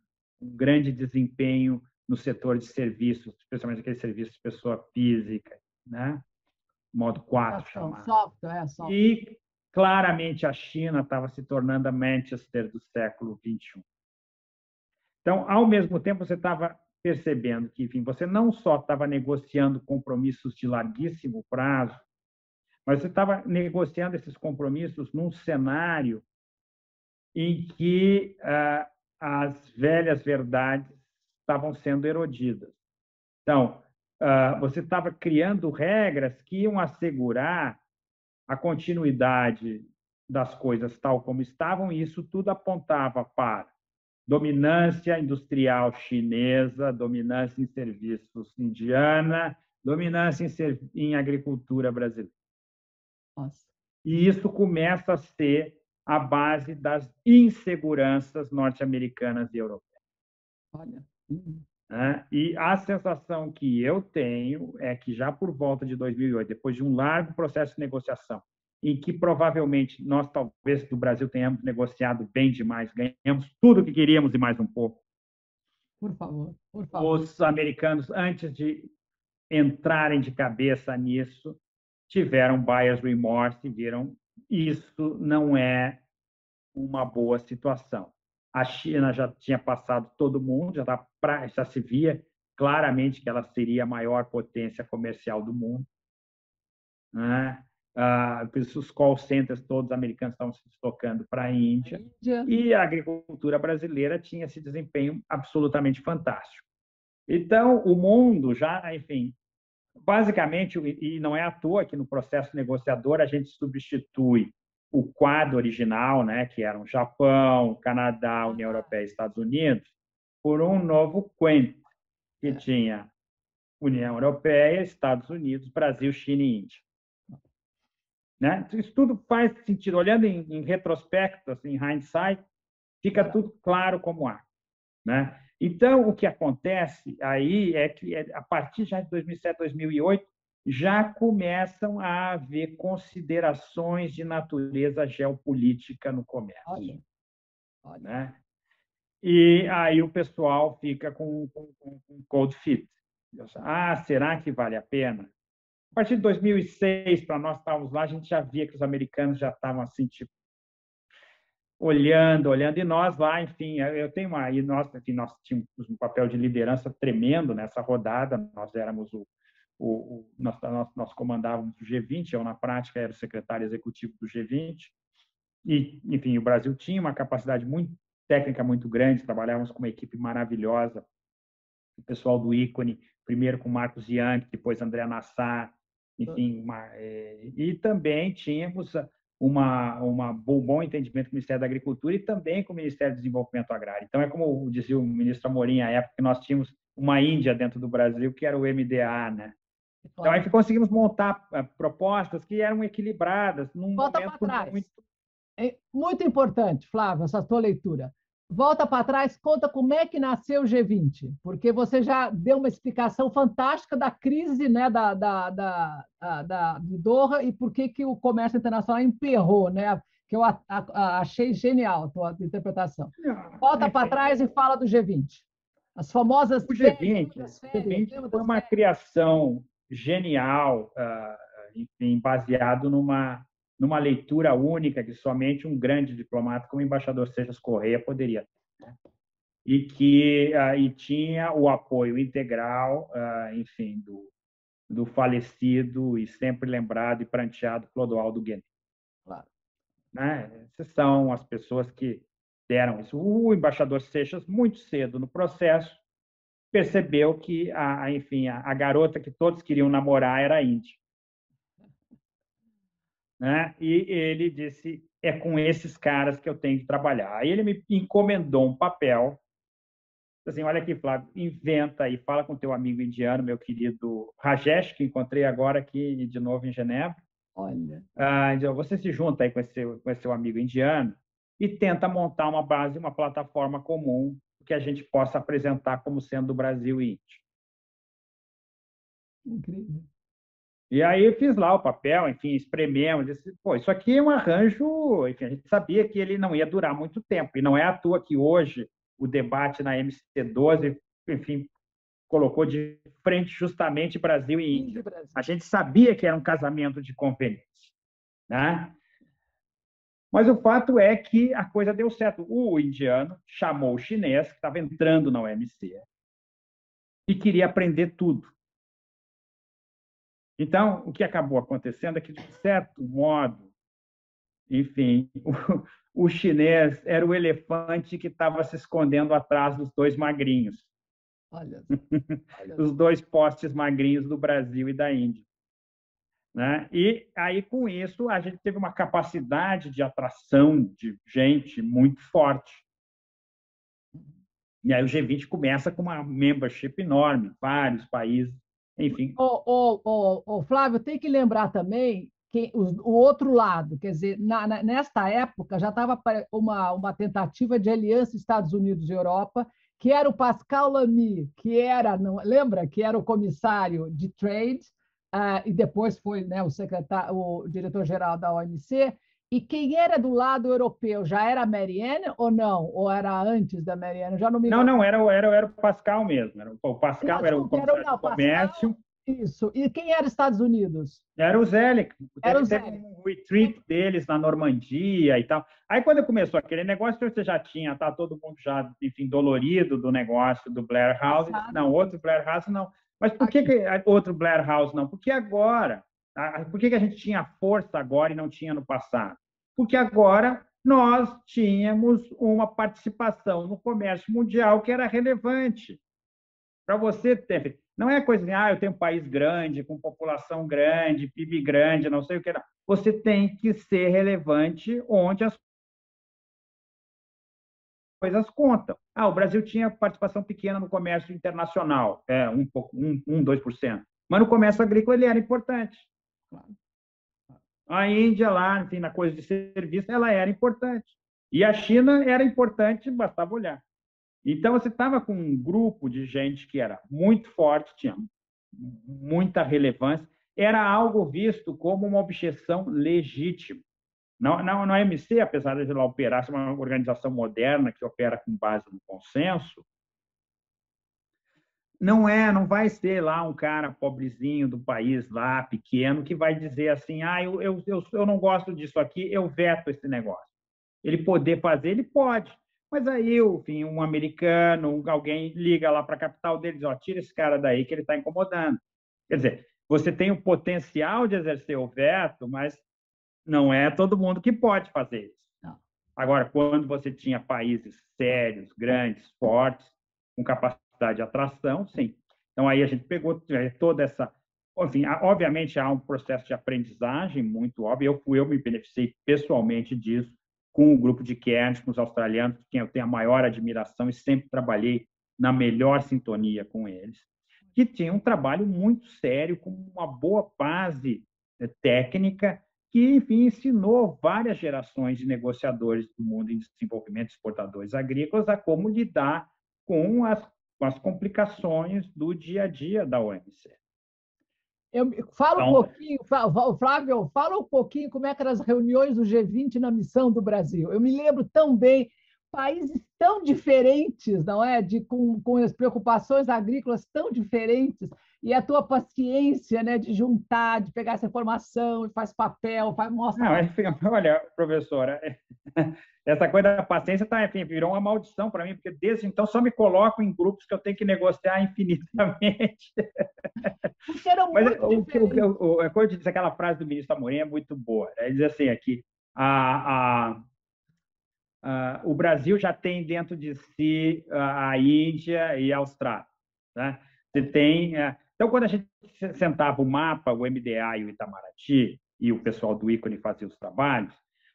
Speaker 2: um grande desempenho no setor de serviços, especialmente aquele serviço de pessoa física, né? modo 4 chamado. Software, é, software. E claramente a China estava se tornando a Manchester do século 21. Então, ao mesmo tempo, você estava percebendo que, enfim, você não só estava negociando compromissos de larguíssimo prazo, mas você estava negociando esses compromissos num cenário em que ah, as velhas verdades estavam sendo erodidas. Então, ah, você estava criando regras que iam assegurar a continuidade das coisas tal como estavam, e isso tudo apontava para dominância industrial chinesa, dominância em serviços indiana, dominância em, em agricultura brasileira. Nossa. E isso começa a ser a base das inseguranças norte-americanas e europeias. Olha. Né? E a sensação que eu tenho é que já por volta de 2008, depois de um largo processo de negociação, em que provavelmente nós, talvez, do Brasil, tenhamos negociado bem demais, ganhamos tudo o que queríamos e mais um pouco.
Speaker 1: Por favor, por favor.
Speaker 2: Os americanos, antes de entrarem de cabeça nisso, tiveram buyer's remorse e viram isso não é uma boa situação. A China já tinha passado todo mundo, já, tá pra, já se via claramente que ela seria a maior potência comercial do mundo. Né? Ah, os call centers todos americanos estavam se deslocando para a Índia, Índia, e a agricultura brasileira tinha esse desempenho absolutamente fantástico. Então, o mundo já, enfim, basicamente, e não é à toa que no processo negociador a gente substitui o quadro original, né, que eram Japão, Canadá, União Europeia e Estados Unidos, por um novo Quent, que tinha União Europeia, Estados Unidos, Brasil, China e Índia. Né? Isso tudo faz sentido. Olhando em, em retrospecto, assim, em hindsight, fica tudo claro como há. Né? Então, o que acontece aí é que, é, a partir já de 2007, 2008, já começam a haver considerações de natureza geopolítica no comércio. Olha. Olha. Né? E aí o pessoal fica com, com, com cold feet. Ah, será que vale a pena? A partir de 2006, para nós estávamos lá, a gente já via que os americanos já estavam assim, tipo, olhando, olhando, e nós lá, enfim, eu tenho uma, e nós, enfim, nós tínhamos um papel de liderança tremendo nessa rodada, nós éramos o, o, o nós, nós, nós, comandávamos o G20, eu na prática era o secretário executivo do G20, e, enfim, o Brasil tinha uma capacidade muito técnica muito grande, trabalhávamos com uma equipe maravilhosa, o pessoal do ícone, primeiro com Marcos Yankee, depois André Nassar, enfim, uma, é, e também tínhamos uma, uma, um bom entendimento com o Ministério da Agricultura e também com o Ministério do Desenvolvimento Agrário. Então, é como dizia o ministro Amorim à época, que nós tínhamos uma Índia dentro do Brasil, que era o MDA, né? Então, aí conseguimos montar uh, propostas que eram equilibradas, num
Speaker 1: Volta momento trás. muito... É muito importante, Flávio, essa tua leitura. Volta para trás, conta como é que nasceu o G20, porque você já deu uma explicação fantástica da crise né, da, da, da, da, de Doha e por que, que o comércio internacional emperrou, né? que eu a, a, achei genial a tua interpretação. Volta para trás e fala do G20. As famosas
Speaker 2: o G20, férias, o G20 foi uma criação genial, ah, enfim, baseado numa, numa leitura única que somente um grande diplomata como o embaixador Seixas Correia poderia ter. Né? E que uh, e tinha o apoio integral, uh, enfim, do, do falecido e sempre lembrado e pranteado Clodoaldo Guenet. Claro. Né? Essas são as pessoas que deram isso. O embaixador Seixas, muito cedo no processo, percebeu que a, enfim, a, a garota que todos queriam namorar era Índia. Né? E ele disse: é com esses caras que eu tenho que trabalhar. Aí ele me encomendou um papel. Assim, olha aqui, Flávio, inventa e fala com teu amigo indiano, meu querido Rajesh, que encontrei agora aqui de novo em Genebra.
Speaker 1: Olha.
Speaker 2: Ah, então você se junta aí com esse, com esse seu amigo indiano e tenta montar uma base, uma plataforma comum que a gente possa apresentar como sendo do Brasil e Índia.
Speaker 1: Incrível.
Speaker 2: E aí eu fiz lá o papel, enfim, esprememos, disse, pô, isso aqui é um arranjo, enfim, a gente sabia que ele não ia durar muito tempo, e não é à toa que hoje o debate na MC12, enfim, colocou de frente justamente Brasil e Índia. A gente sabia que era um casamento de conveniência, né? Mas o fato é que a coisa deu certo. O indiano chamou o chinês, que estava entrando na OMC, e queria aprender tudo. Então, o que acabou acontecendo é que, de certo modo, enfim, (laughs) o, o chinês era o elefante que estava se escondendo atrás dos dois magrinhos. Olha, olha. Os dois postes magrinhos do Brasil e da Índia. Né? E aí, com isso, a gente teve uma capacidade de atração de gente muito forte. E aí o G20 começa com uma membership enorme, vários países, enfim.
Speaker 1: O, Flávio, tem que lembrar também que o, o outro lado, quer dizer, na, na, nesta época já estava uma, uma tentativa de aliança Estados Unidos e Europa, que era o Pascal Lamy, que era, não, lembra, que era o comissário de trade, uh, e depois foi né, o, secretário, o diretor-geral da OMC, e quem era do lado europeu já era a Marianne ou não? Ou era antes da Marianne? Já não me
Speaker 2: Não, não, era, era, era o Pascal mesmo. Era, o Pascal era o comissário era, não, comércio. Pascal,
Speaker 1: isso. E quem era Estados Unidos?
Speaker 2: Era o Zelig. Era o Zelig. um retreat deles na Normandia e tal. Aí, quando começou aquele negócio, você já tinha, tá todo mundo já, enfim, dolorido do negócio do Blair House. Passado. Não, outro Blair House não. Mas por que, que outro Blair House não? Porque agora, por que, que a gente tinha força agora e não tinha no passado? Porque agora nós tínhamos uma participação no comércio mundial que era relevante. Para você ter não é coisa de, ah, eu tenho um país grande, com população grande, PIB grande, não sei o que. Não. Você tem que ser relevante onde as coisas contam. Ah, o Brasil tinha participação pequena no comércio internacional, é, um, um, um 2%. Mas no comércio agrícola ele era importante. A Índia lá, enfim, na coisa de serviço, ela era importante. E a China era importante, bastava olhar. Então, você estava com um grupo de gente que era muito forte, tinha muita relevância, era algo visto como uma objeção legítima. Não, não, não é MC, apesar de ela operar, ser uma organização moderna que opera com base no consenso, não é, não vai ser lá um cara pobrezinho do país lá, pequeno, que vai dizer assim, ah, eu, eu, eu, eu não gosto disso aqui, eu veto esse negócio. Ele poder fazer, ele pode. Mas aí, enfim, um americano, alguém liga lá para a capital deles, ó, tira esse cara daí que ele está incomodando. Quer dizer, você tem o potencial de exercer o veto, mas não é todo mundo que pode fazer isso. Não. Agora, quando você tinha países sérios, grandes, fortes, com capacidade de atração, sim. Então aí a gente pegou é, toda essa, enfim, obviamente há um processo de aprendizagem muito óbvio. Eu, eu me beneficiei pessoalmente disso com o grupo de Cairns, com os australianos, quem eu tenho a maior admiração e sempre trabalhei na melhor sintonia com eles, que tinha um trabalho muito sério, com uma boa base né, técnica, que, enfim, ensinou várias gerações de negociadores do mundo em desenvolvimento, exportadores agrícolas, a como lidar com as, com as complicações do dia a dia da OMC.
Speaker 1: Eu, fala então, um pouquinho, Flávio, fala um pouquinho como é que eram as reuniões do G20 na missão do Brasil. Eu me lembro tão bem, países tão diferentes, não é? De, com, com as preocupações agrícolas tão diferentes, e a tua paciência né, de juntar, de pegar essa informação, faz papel, faz, mostra.
Speaker 2: Não, enfim, (laughs) olha, professora, (laughs) essa coisa da paciência tá, enfim, virou uma maldição para mim, porque desde então só me coloco em grupos que eu tenho que negociar (laughs) infinitamente.
Speaker 1: Porque eram Mas muito o,
Speaker 2: o, o, quando disse aquela frase do ministro Amorim é muito boa. Ele diz assim aqui, a, a, o Brasil já tem dentro de si a, Índia e a Austrália. Né? Você tem... É, então, quando a gente sentava o mapa, o MDA e o Itamaraty, e o pessoal do ícone fazia os trabalhos,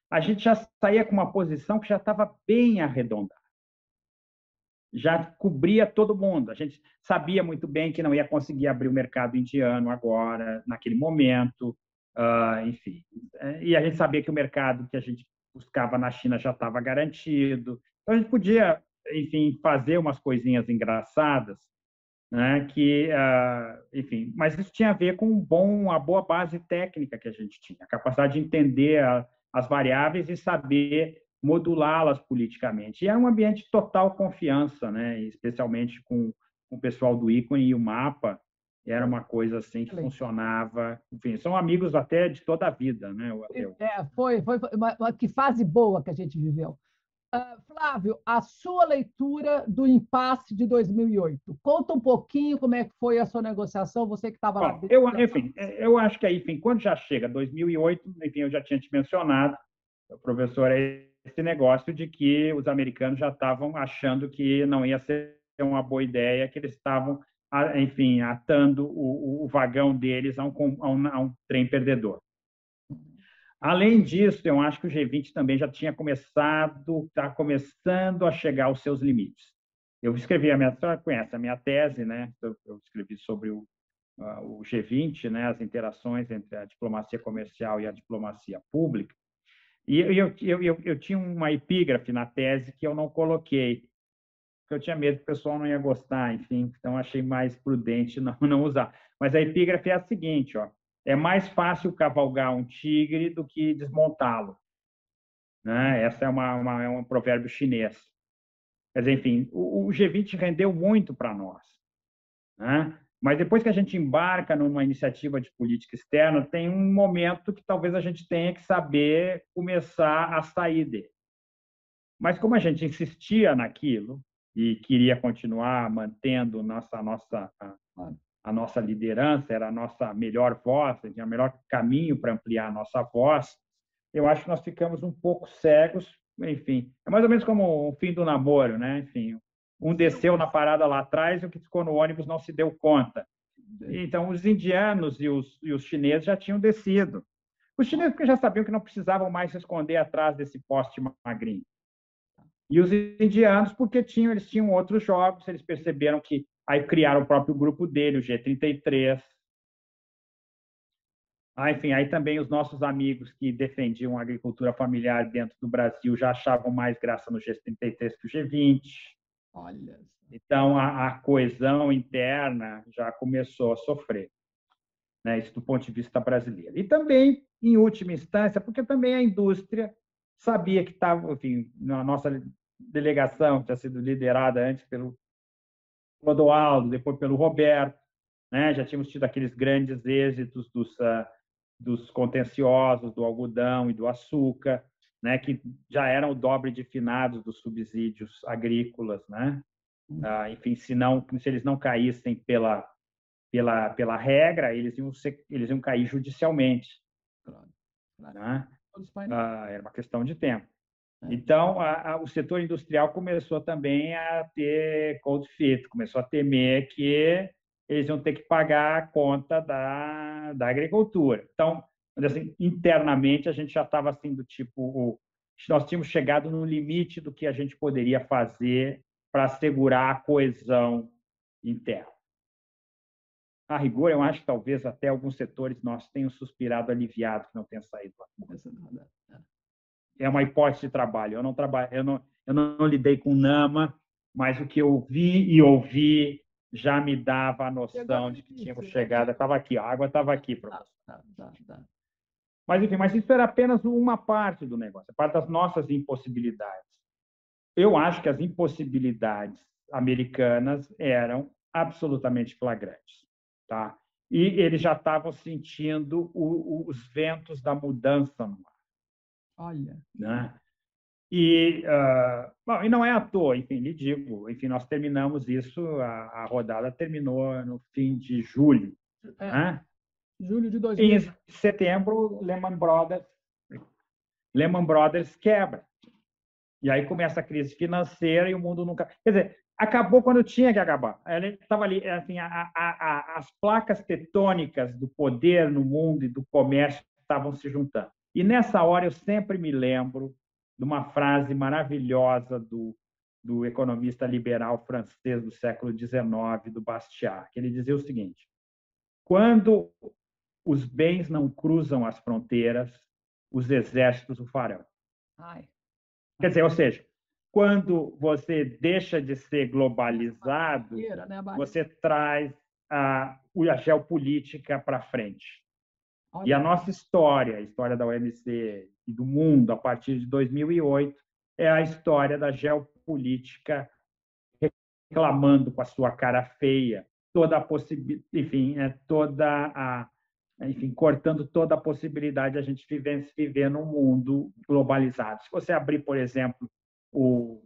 Speaker 2: a gente já saía com uma posição que já estava bem arredondada. Já cobria todo mundo. A gente sabia muito bem que não ia conseguir abrir o mercado indiano agora, naquele momento, uh, enfim. E a gente sabia que o mercado que a gente buscava na China já estava garantido. Então, a gente podia, enfim, fazer umas coisinhas engraçadas, né, que, uh, enfim, mas isso tinha a ver com um bom, a boa base técnica que a gente tinha, a capacidade de entender a, as variáveis e saber modulá-las politicamente. E era um ambiente de total confiança, né? especialmente com, com o pessoal do ícone e o mapa, era uma coisa assim que funcionava. Enfim, são amigos até de toda a vida, né?
Speaker 1: É, foi, foi, uma, uma, que fase boa que a gente viveu. Uh, Flávio, a sua leitura do impasse de 2008. Conta um pouquinho como é que foi a sua negociação, você que estava lá.
Speaker 2: Eu, enfim, é, eu acho que aí, enfim, quando já chega 2008, enfim, eu já tinha te mencionado, professor, é esse negócio de que os americanos já estavam achando que não ia ser uma boa ideia, que eles estavam, enfim, atando o, o vagão deles a um, a, um, a um, trem perdedor. Além disso, eu acho que o G20 também já tinha começado, está começando a chegar aos seus limites. Eu escrevi a minha, conhece a minha tese, né? Eu, escrevi sobre o, o G20, né? As interações entre a diplomacia comercial e a diplomacia pública. E eu, eu, eu, eu tinha uma epígrafe na tese que eu não coloquei, porque eu tinha medo que o pessoal não ia gostar, enfim, então achei mais prudente (laughs) não, não usar. Mas a epígrafe é a seguinte, ó, é mais fácil cavalgar um tigre do que desmontá-lo. Né? Essa é, uma, uma, é um provérbio chinês. Dizer, enfim, o, o G20 rendeu muito para nós. Né? Mas depois que a gente embarca numa iniciativa de política externa, tem um momento que talvez a gente tenha que saber começar a sair dele. Mas como a gente insistia naquilo e queria continuar mantendo nossa nossa a nossa liderança, era a nossa melhor voz, tinha o melhor caminho para ampliar a nossa voz, eu acho que nós ficamos um pouco cegos, enfim. É mais ou menos como o fim do namoro, né? Enfim, um desceu na parada lá atrás e o que ficou no ônibus não se deu conta. Então, os indianos e os, e os chineses já tinham descido. Os chineses porque já sabiam que não precisavam mais se esconder atrás desse poste magrinho. E os indianos porque tinham, eles tinham outros jogos, eles perceberam que aí criaram o próprio grupo dele, o G33, ah, enfim, aí também os nossos amigos que defendiam a agricultura familiar dentro do Brasil já achavam mais graça no G33 que o G20. Olha. Então, a, a coesão interna já começou a sofrer, né? isso do ponto de vista brasileiro. E também, em última instância, porque também a indústria sabia que estava, enfim, na nossa delegação, tinha sido liderada antes pelo Clodoaldo, depois pelo Roberto, né? já tínhamos tido aqueles grandes êxitos dos uh, dos contenciosos do algodão e do açúcar, né, que já eram o dobre de finados dos subsídios agrícolas, né? Ah, enfim, se não, se eles não caíssem pela pela pela regra, eles iam ser, eles iam cair judicialmente. Claro. Né? Ah, era uma questão de tempo. É. Então, a, a, o setor industrial começou também a ter cold feet, começou a temer que eles iam ter que pagar a conta da, da agricultura. Então, assim, internamente, a gente já estava assim do tipo, nós tínhamos chegado no limite do que a gente poderia fazer para assegurar a coesão interna. A rigor, eu acho que talvez até alguns setores nós tenham suspirado aliviado que não tenha saído. É uma hipótese de trabalho. Eu não trabalho, eu não, eu não lidei com NAMA, mas o que eu vi e ouvi já me dava a noção de que tínhamos chegado. Estava aqui, a água estava aqui, professor. Tá, tá, tá, mas, enfim, mas isso era apenas uma parte do negócio, é parte das nossas impossibilidades. Eu acho que as impossibilidades americanas eram absolutamente flagrantes. Tá? E eles já estavam sentindo o, os ventos da mudança no mar. Olha. Né? E, uh, bom, e não é à toa, enfim, lhe digo, enfim, nós terminamos isso, a, a rodada terminou no fim de julho. É, né?
Speaker 1: Julho de 2000. Em
Speaker 2: setembro, Lehman Brothers, Lehman Brothers quebra. E aí começa a crise financeira e o mundo nunca. Quer dizer, acabou quando tinha que acabar. Ele estava ali, assim, a, a, a, as placas tectônicas do poder no mundo e do comércio estavam se juntando. E nessa hora eu sempre me lembro de uma frase maravilhosa do, do economista liberal francês do século XIX, do Bastiat, que ele dizia o seguinte: quando os bens não cruzam as fronteiras, os exércitos o farão. Ai. Quer dizer, ou seja, quando você deixa de ser globalizado, né, você traz a, a geopolítica para frente. Olha. E a nossa história, a história da OMC e do mundo a partir de 2008, é a história da geopolítica reclamando com a sua cara feia toda a possibilidade, enfim, é toda a enfim, cortando toda a possibilidade de a gente viver, viver num mundo globalizado. Se você abrir, por exemplo, o,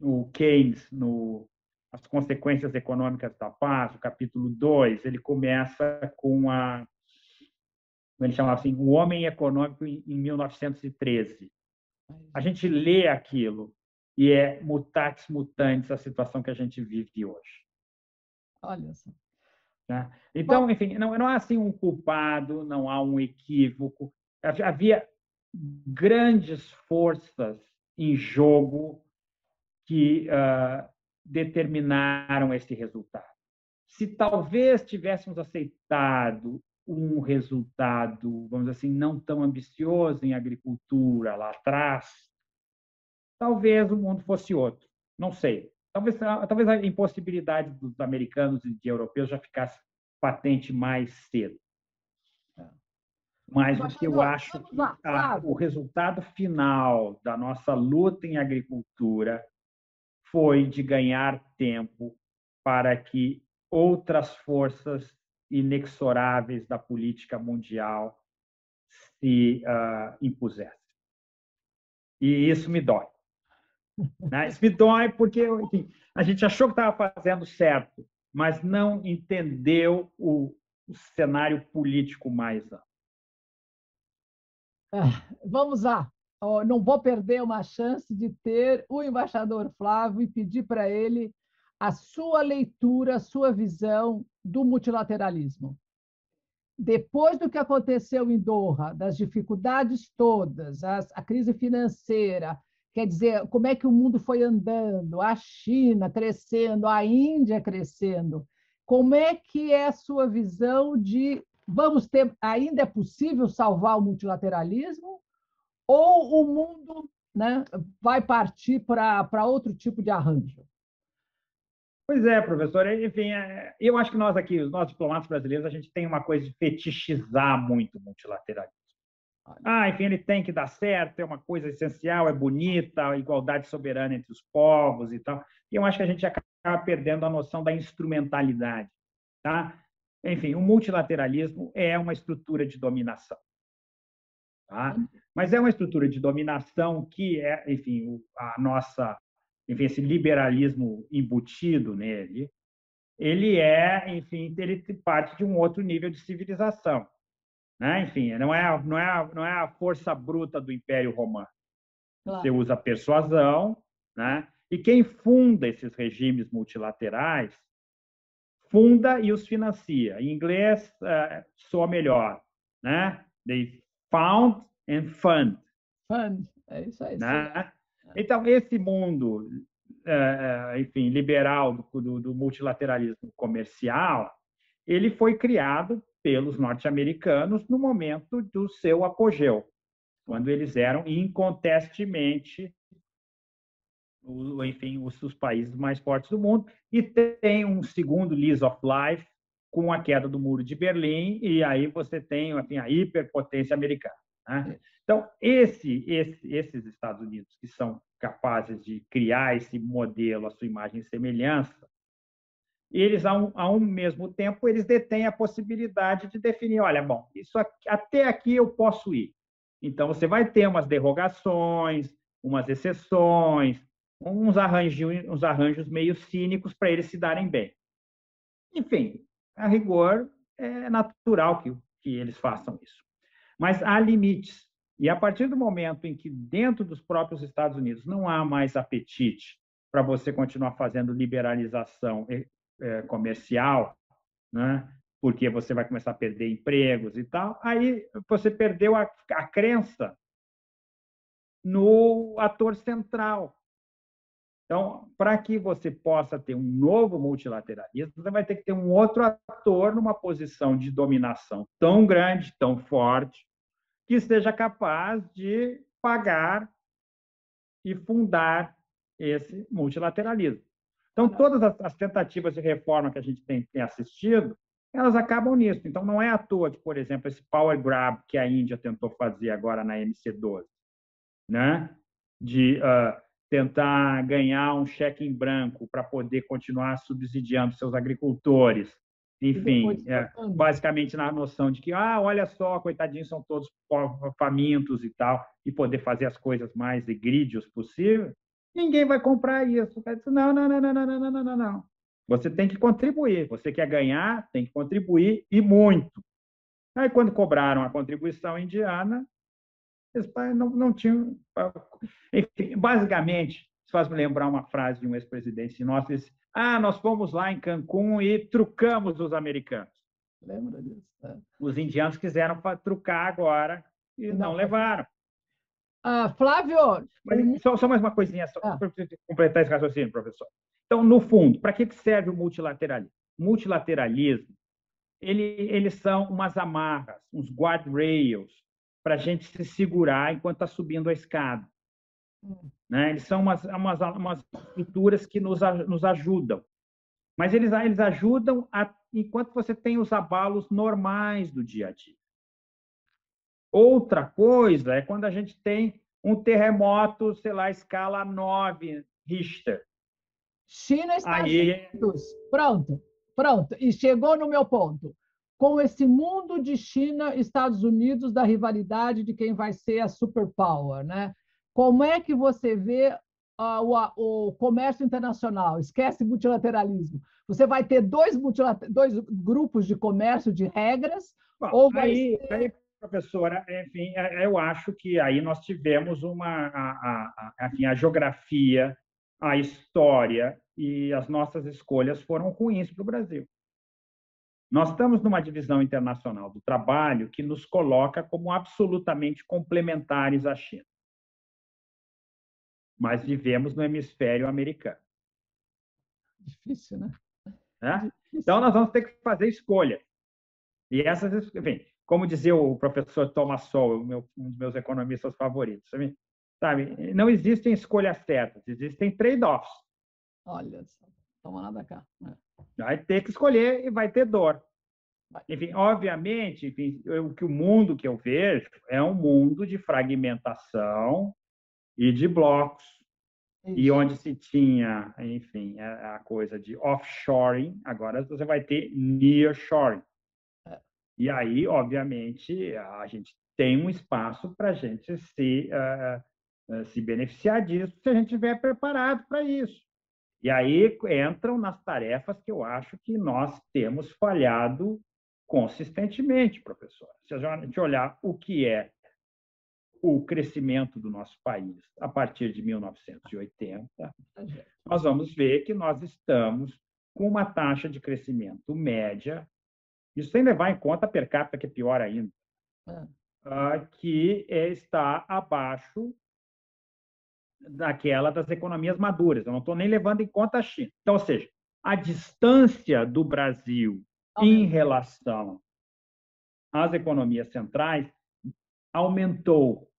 Speaker 2: o Keynes no as consequências econômicas da paz, o capítulo 2, ele começa com a ele chama assim, o homem econômico em 1913. A gente lê aquilo e é mutatis mutandis a situação que a gente vive hoje. Olha só. Tá? Então, enfim, não, não há assim um culpado, não há um equívoco. Havia grandes forças em jogo que uh, determinaram esse resultado. Se talvez tivéssemos aceitado um resultado, vamos dizer assim, não tão ambicioso em agricultura lá atrás, talvez o mundo fosse outro. Não sei. talvez, talvez a impossibilidade dos americanos e de europeus já ficasse patente mais cedo. Mas o que eu acho que a, o resultado final da nossa luta em agricultura foi de ganhar tempo para que outras forças inexoráveis da política mundial se uh. E isso me dói. Né? Isso me dói porque enfim, a gente achou que estava fazendo certo, mas não entendeu o, o cenário político mais amplo.
Speaker 1: Ah, vamos lá. não vou perder uma chance de ter o embaixador Flávio e pedir para ele a sua leitura, a sua visão do multilateralismo. Depois do que aconteceu em Doha, das dificuldades todas, a crise financeira, quer dizer, como é que o mundo foi andando, a China crescendo, a Índia crescendo, como é que é a sua visão de vamos ter ainda é possível salvar o multilateralismo ou o mundo né, vai partir para outro tipo de arranjo?
Speaker 2: Pois é, professor. Enfim, é, eu acho que nós aqui, os nossos diplomatas brasileiros, a gente tem uma coisa de fetichizar muito o multilateralismo. Ah, enfim, ele tem que dar certo, é uma coisa essencial, é bonita, a igualdade soberana entre os povos e tal. E eu acho que a gente acaba perdendo a noção da instrumentalidade, tá? Enfim, o multilateralismo é uma estrutura de dominação. Tá? Mas é uma estrutura de dominação que é, enfim, a nossa, enfim, esse liberalismo embutido nele, ele é, enfim, ele parte de um outro nível de civilização. Né? Enfim, não é, não, é, não é a força bruta do Império Romano. Claro. Você usa persuasão, né? e quem funda esses regimes multilaterais funda e os financia. Em inglês, uh, soa melhor, né? They found and fund.
Speaker 1: Fund, é isso aí.
Speaker 2: Né? Então, esse mundo, uh, enfim, liberal do, do, do multilateralismo comercial, ele foi criado pelos norte-americanos no momento do seu apogeu, quando eles eram incontestemente enfim, os, os países mais fortes do mundo, e tem um segundo lease of life com a queda do muro de Berlim, e aí você tem enfim, a hiperpotência americana. Né? É. Então, esse, esse, esses Estados Unidos que são capazes de criar esse modelo, a sua imagem e semelhança, eles, a um, a um mesmo tempo, eles detêm a possibilidade de definir, olha, bom, isso aqui, até aqui eu posso ir. Então, você vai ter umas derrogações, umas exceções, uns arranjos, uns arranjos meio cínicos para eles se darem bem. Enfim, a rigor, é natural que, que eles façam isso. Mas há limites. E a partir do momento em que, dentro dos próprios Estados Unidos, não há mais apetite para você continuar fazendo liberalização é, comercial, né? porque você vai começar a perder empregos e tal, aí você perdeu a, a crença no ator central, então, para que você possa ter um novo multilateralismo, você vai ter que ter um outro ator numa posição de dominação tão grande, tão forte, que seja capaz de pagar e fundar esse multilateralismo. Então, todas as tentativas de reforma que a gente tem, assistido, elas acabam nisso. Então, não é à toa que, por exemplo, esse power grab que a Índia tentou fazer agora na MC12, né? de uh, tentar ganhar um cheque em branco para poder continuar subsidiando seus agricultores. Enfim, é, basicamente na noção de que, ah, olha só, coitadinhos, são todos famintos e tal, e poder fazer as coisas mais egrídios possível, ninguém vai comprar isso. Não, não, não, não, não, não, não, não, não. Você tem que contribuir. Você quer ganhar, tem que contribuir e muito. Aí, quando cobraram a contribuição indiana, eles não, não tinham. Enfim, basicamente, isso faz me lembrar uma frase de um ex-presidente nosso: disse, Ah, nós fomos lá em Cancún e trucamos os americanos.
Speaker 1: Lembra disso? É.
Speaker 2: Os indianos quiseram trucar agora e não, não levaram.
Speaker 1: Ah, Flávio.
Speaker 2: Mas, só, só, mais uma coisinha, só ah. para completar esse raciocínio, professor. Então, no fundo, para que serve o multilateralismo? Multilateralismo, ele, eles são umas amarras, uns guardrails, para a gente se segurar enquanto está subindo a escada. Né? Eles são umas, umas, umas estruturas que nos, nos ajudam. Mas eles, eles ajudam a, enquanto você tem os abalos normais do dia a dia. Outra coisa é quando a gente tem um terremoto, sei lá, escala 9 Richter.
Speaker 1: China Estados Aí... Unidos. Pronto, pronto. E chegou no meu ponto. Com esse mundo de China, Estados Unidos, da rivalidade de quem vai ser a superpower, né? Como é que você vê uh, o, o, comércio internacional? Esquece multilateralismo. Você vai ter dois, dois grupos de comércio de regras?
Speaker 2: Bom, ou vai aí, ser... aí, professora, enfim, é, eu acho que aí nós tivemos uma a, a, a, enfim, a geografia, a história e as nossas escolhas foram ruins para o Brasil. Nós estamos numa divisão internacional do trabalho que nos coloca como absolutamente complementares à China. Mas vivemos no hemisfério americano.
Speaker 1: Difícil, né?
Speaker 2: Então, nós vamos ter que fazer escolha. E essas, enfim, como dizia o professor Thomas Sowell, um dos meus economistas favoritos, sabe? sabe? Não existem escolhas certas, existem trade-offs.
Speaker 1: Olha só, toma nada cá.
Speaker 2: É. Vai ter que escolher e vai ter dor. Enfim, obviamente, enfim, o que o mundo que eu vejo é um mundo de fragmentação e de blocos. E onde se tinha, enfim, a coisa de offshoring, agora você vai ter nearshoring. E aí, obviamente, a gente tem um espaço para a gente se, uh, se beneficiar disso se a gente estiver preparado para isso. E aí entram nas tarefas que eu acho que nós temos falhado consistentemente, professor. Se a gente olhar o que é o crescimento do nosso país a partir de 1980, nós vamos ver que nós estamos com uma taxa de crescimento média isso sem levar em conta a per capita, que é pior ainda, é. que está abaixo daquela das economias maduras. Eu não estou nem levando em conta a China. Então, ou seja, a distância do Brasil em relação às economias centrais aumentou.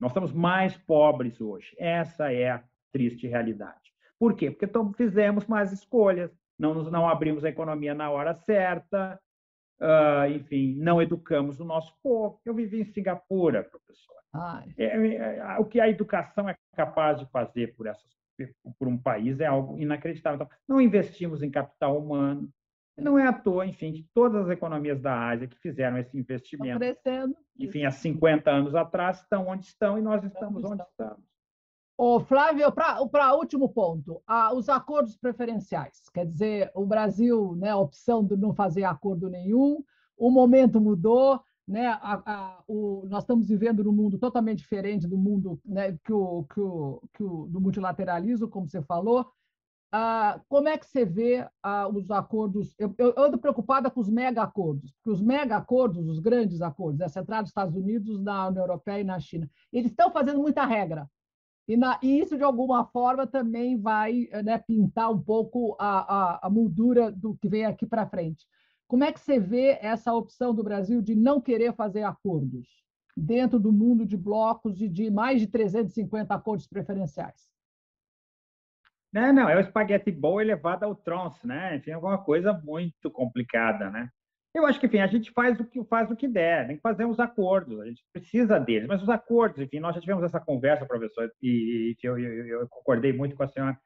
Speaker 2: Nós estamos mais pobres hoje. Essa é a triste realidade. Por quê? Porque fizemos mais escolhas, não, não abrimos a economia na hora certa, uh, enfim, não educamos o nosso povo. Eu vivi em Singapura, professor. É, é, é, o que a educação é capaz de fazer por, essas, por um país é algo inacreditável. Então, não investimos em capital humano. Não é à toa, enfim, que todas as economias da Ásia que fizeram esse investimento, enfim, há 50 anos atrás, estão onde estão e nós estamos onde estamos.
Speaker 1: O Flávio, para o último ponto, ah, os acordos preferenciais. Quer dizer, o Brasil, né, a opção de não fazer acordo nenhum, o momento mudou, né, a, a, o, nós estamos vivendo num mundo totalmente diferente do mundo né, que o, que o, que o, do multilateralismo, como você falou. Ah, como é que você vê ah, os acordos? Eu, eu, ando preocupada com os mega acordos, porque os mega acordos, os grandes acordos, é centrado nos Estados Unidos, na União Europeia e na China, eles estão fazendo muita regra. E, na, e, isso, de alguma forma, também vai né, pintar um pouco a, a, a moldura do que vem aqui para frente. Como é que você vê essa opção do Brasil de não querer fazer acordos dentro do mundo de blocos e de mais de 350 acordos preferenciais?
Speaker 2: Não, não, é o espaguete bom elevado ao tronço, né? Enfim, alguma coisa muito complicada, né? Eu acho que, enfim, a gente faz o que faz o que der, tem que fazer os acordos, a gente precisa deles, mas os acordos, enfim, nós já tivemos essa conversa, professor, e, eu, eu, eu, concordei muito com a senhora,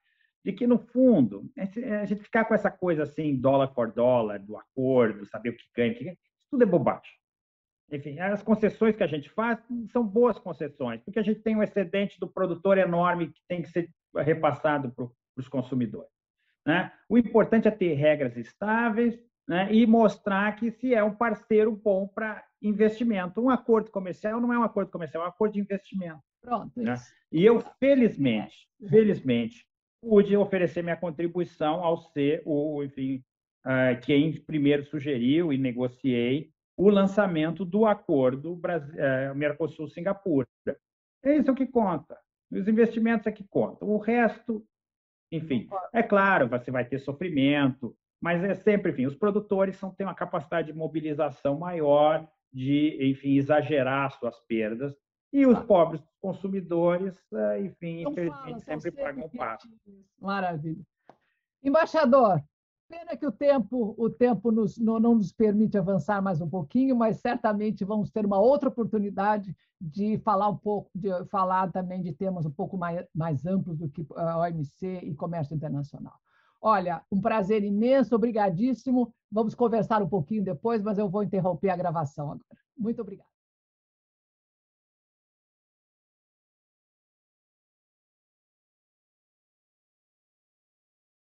Speaker 2: de que, no fundo, a gente ficar com essa coisa assim, dólar por dólar, do acordo, saber o que ganha, o que ganha, tudo é bobagem. Enfim, as concessões que a gente faz são boas concessões, porque a gente tem um excedente do produtor enorme que tem que ser repassado para os consumidores. Né? O importante é ter regras estáveis, né, e mostrar que se é um parceiro bom para investimento. Um acordo comercial não é um acordo comercial, é um acordo de investimento.
Speaker 1: Pronto. Né?
Speaker 2: E eu, felizmente, felizmente, pude oferecer minha contribuição ao ser o, enfim, uh, quem primeiro sugeriu e negociei o lançamento do acordo uh, Mercosul-Singapura. É isso que conta. Os investimentos é que contam. O resto, enfim, é claro, você vai ter sofrimento, mas é sempre, enfim, os produtores são, têm uma capacidade de mobilização maior, de, enfim, exagerar suas perdas E os pobres consumidores, eh, enfim, então, infelizmente, fala, sempre pagam o pato.
Speaker 1: Maravilha. Embaixador, pena que o tempo, o tempo nos, não, não, nos permite avançar mais um pouquinho, mas certamente vamos ter uma outra oportunidade de falar um pouco, de falar também de temas um pouco mais, mais amplos do que a OMC e comércio internacional. Olha, um prazer imenso, obrigadíssimo. Vamos conversar um pouquinho depois, mas eu vou interromper a gravação agora. Muito obrigada.